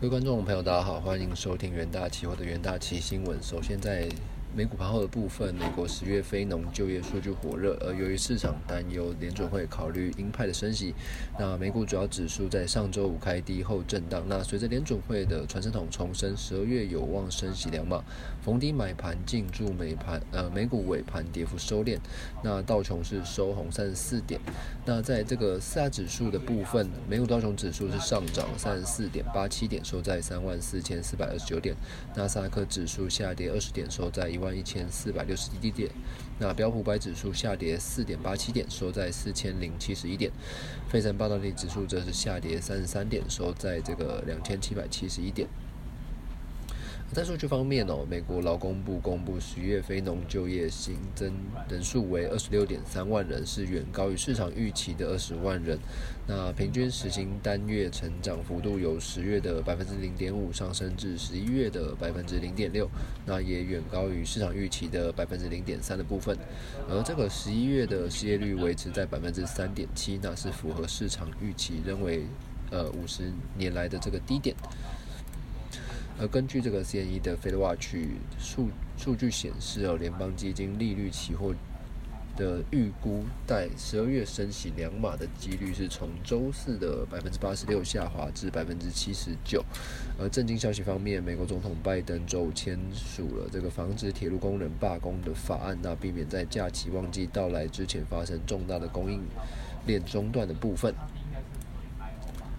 各位观众朋友，大家好，欢迎收听元大期货的元大期新闻。首先在美股盘后的部分，美国十月非农就业数据火热，而由于市场担忧联准会考虑鹰派的升息，那美股主要指数在上周五开低后震荡。那随着联准会的传声筒重申，十二月有望升息两码，逢低买盘进驻美盘，呃，美股尾盘跌幅收敛。那道琼是收红三十四点。那在这个四大指数的部分，美股道琼指数是上涨三十四点八七点，收在三万四千四百二十九点。纳斯达克指数下跌二十点，收在一万。万一千四百六十一点，那标普百指数下跌四点八七点，收在四千零七十一点。费城半导体指数则是下跌三十三点，收在这个两千七百七十一点。在数据方面哦，美国劳工部公布十月非农就业新增人数为二十六点三万人，是远高于市场预期的二十万人。那平均时薪单月成长幅度由十月的百分之零点五上升至十一月的百分之零点六，那也远高于市场预期的百分之零点三的部分。而这个十一月的失业率维持在百分之三点七，那是符合市场预期，认为呃五十年来的这个低点。而根据这个 CNE 的 Fed Watch 数数据显示，哦，联邦基金利率期货的预估在十二月升息两码的几率是从周四的百分之八十六下滑至百分之七十九。而震惊消息方面，美国总统拜登周五签署了这个防止铁路工人罢工的法案，那避免在假期旺季到来之前发生重大的供应链中断的部分。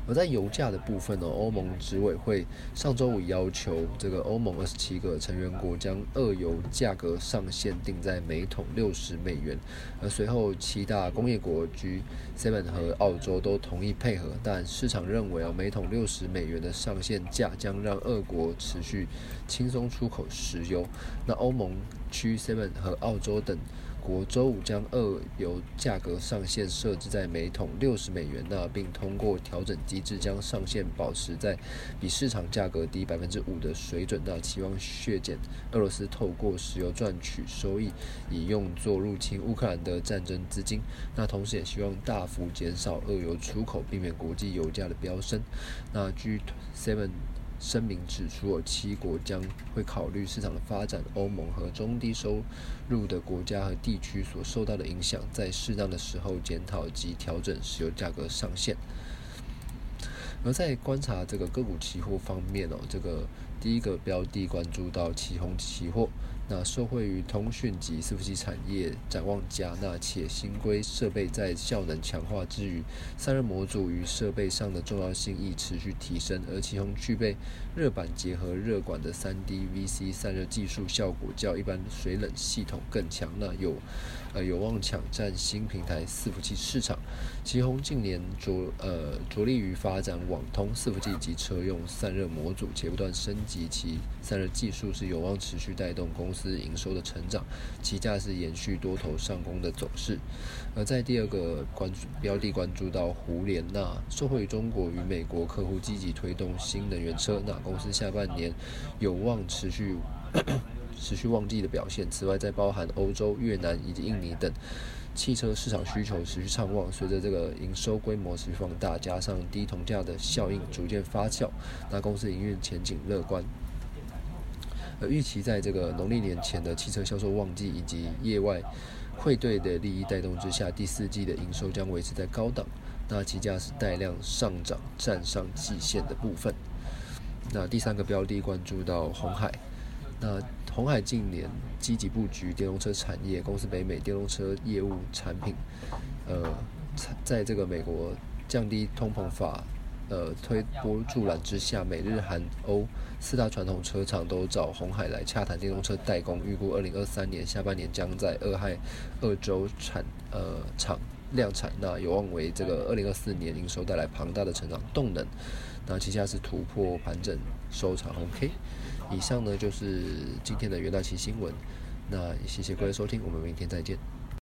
而在油价的部分呢，欧盟执委会上周五要求这个欧盟二十七个成员国将二油价格上限定在每桶六十美元，而随后七大工业国 G7 和澳洲都同意配合，但市场认为啊，每桶六十美元的上限价将让俄国持续轻松出口石油。那欧盟区 Seven 和澳洲等。国周五将二油价格上限设置在每桶六十美元，那并通过调整机制将上限保持在比市场价格低百分之五的水准，那期望削减俄罗斯透过石油赚取收益，以用作入侵乌克兰的战争资金。那同时也希望大幅减少俄油出口，避免国际油价的飙升。那 G Seven。声明指出，七国将会考虑市场的发展、欧盟和中低收入的国家和地区所受到的影响，在适当的时候检讨及调整石油价格上限。而在观察这个个股期货方面哦，这个第一个标的关注到旗宏期货。那受惠于通讯及伺服器产业展望佳，那且新规设备在效能强化之余，散热模组与设备上的重要性亦持续提升，而其中具备热板结合热管的三 D VC 散热技术，效果较一般水冷系统更强。那有呃有望抢占新平台伺服器市场。旗宏近年着呃着力于发展网通伺服器及车用散热模组，且不断升级其散热技术，是有望持续带动公司。营收的成长，其价是延续多头上攻的走势。而在第二个关注标的关注到胡莲娜，受惠于中国与美国客户积极推动新能源车，那公司下半年有望持续持续旺季的表现。此外，在包含欧洲、越南以及印尼等汽车市场需求持续畅旺，随着这个营收规模持续放大，加上低铜价的效应逐渐发酵，那公司营运前景乐观。而预期在这个农历年前的汽车销售旺季以及业外汇兑的利益带动之下，第四季的营收将维持在高档。那其价是带量上涨，站上季线的部分。那第三个标的关注到红海。那红海近年积极布局电动车产业，公司北美电动车业务产品，呃，在这个美国降低通膨法。呃，推波助澜之下，美日韩欧四大传统车厂都找红海来洽谈电动车代工，预估二零二三年下半年将在二海二州产呃厂量产，那有望为这个二零二四年营收带来庞大的成长动能。那旗下是突破盘整收场。OK，。以上呢就是今天的元大旗新闻，那谢谢各位收听，我们明天再见。